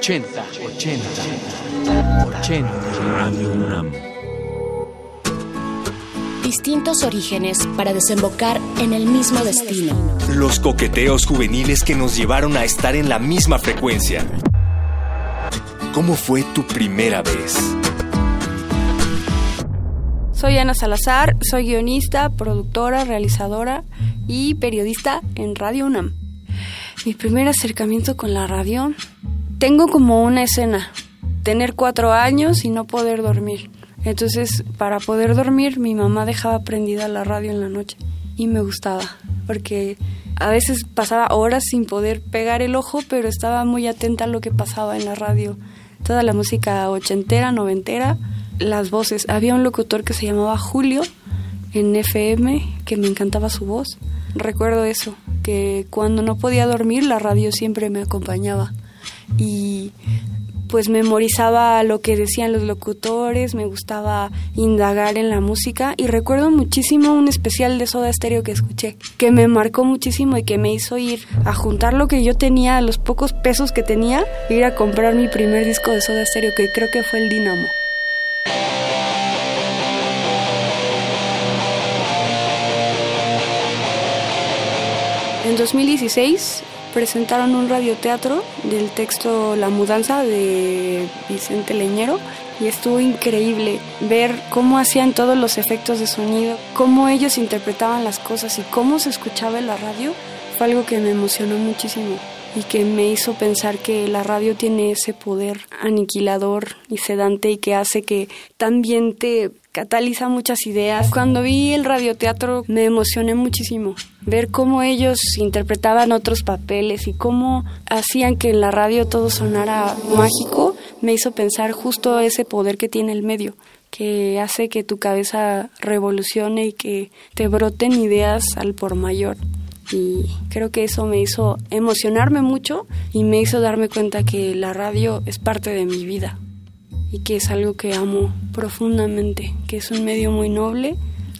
80, 80, 80. Radio UNAM. Distintos orígenes para desembocar en el mismo destino. Los coqueteos juveniles que nos llevaron a estar en la misma frecuencia. ¿Cómo fue tu primera vez? Soy Ana Salazar, soy guionista, productora, realizadora y periodista en Radio UNAM. Mi primer acercamiento con la radio, tengo como una escena, tener cuatro años y no poder dormir. Entonces, para poder dormir, mi mamá dejaba prendida la radio en la noche y me gustaba, porque a veces pasaba horas sin poder pegar el ojo, pero estaba muy atenta a lo que pasaba en la radio. Toda la música ochentera, noventera, las voces. Había un locutor que se llamaba Julio en FM, que me encantaba su voz. Recuerdo eso, que cuando no podía dormir la radio siempre me acompañaba y pues memorizaba lo que decían los locutores, me gustaba indagar en la música y recuerdo muchísimo un especial de Soda Stereo que escuché, que me marcó muchísimo y que me hizo ir a juntar lo que yo tenía, los pocos pesos que tenía, e ir a comprar mi primer disco de Soda Stereo que creo que fue el Dinamo. En 2016 presentaron un radioteatro del texto La mudanza de Vicente Leñero y estuvo increíble ver cómo hacían todos los efectos de sonido, cómo ellos interpretaban las cosas y cómo se escuchaba la radio. Fue algo que me emocionó muchísimo y que me hizo pensar que la radio tiene ese poder aniquilador y sedante y que hace que también te cataliza muchas ideas. Cuando vi el radioteatro me emocioné muchísimo. Ver cómo ellos interpretaban otros papeles y cómo hacían que en la radio todo sonara mágico, me hizo pensar justo ese poder que tiene el medio que hace que tu cabeza revolucione y que te broten ideas al por mayor. Y creo que eso me hizo emocionarme mucho y me hizo darme cuenta que la radio es parte de mi vida y que es algo que amo profundamente, que es un medio muy noble,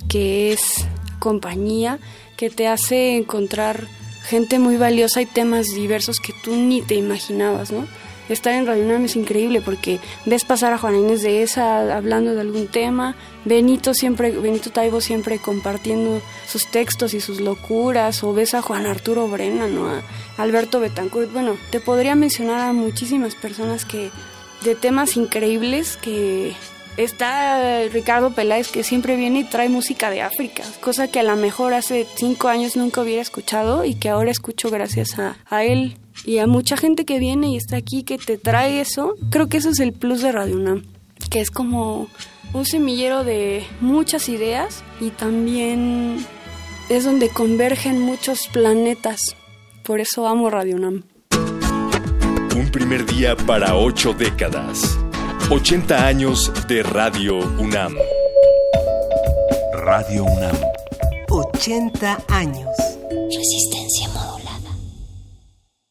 que es compañía, que te hace encontrar gente muy valiosa y temas diversos que tú ni te imaginabas, ¿no? Estar en Radio UNAM es increíble porque ves pasar a Juana Inés de esa hablando de algún tema, Benito siempre, Benito Taibo siempre compartiendo sus textos y sus locuras, o ves a Juan Arturo Brena, ¿no? Alberto Betancourt, bueno, te podría mencionar a muchísimas personas que de temas increíbles que está Ricardo Peláez que siempre viene y trae música de África, cosa que a lo mejor hace cinco años nunca hubiera escuchado y que ahora escucho gracias a, a él y a mucha gente que viene y está aquí que te trae eso. Creo que eso es el plus de Radio UNAM, que es como un semillero de muchas ideas y también es donde convergen muchos planetas. Por eso amo Radio UNAM. Un primer día para ocho décadas. 80 años de Radio UNAM. Radio UNAM. 80 años. Resistencia modular.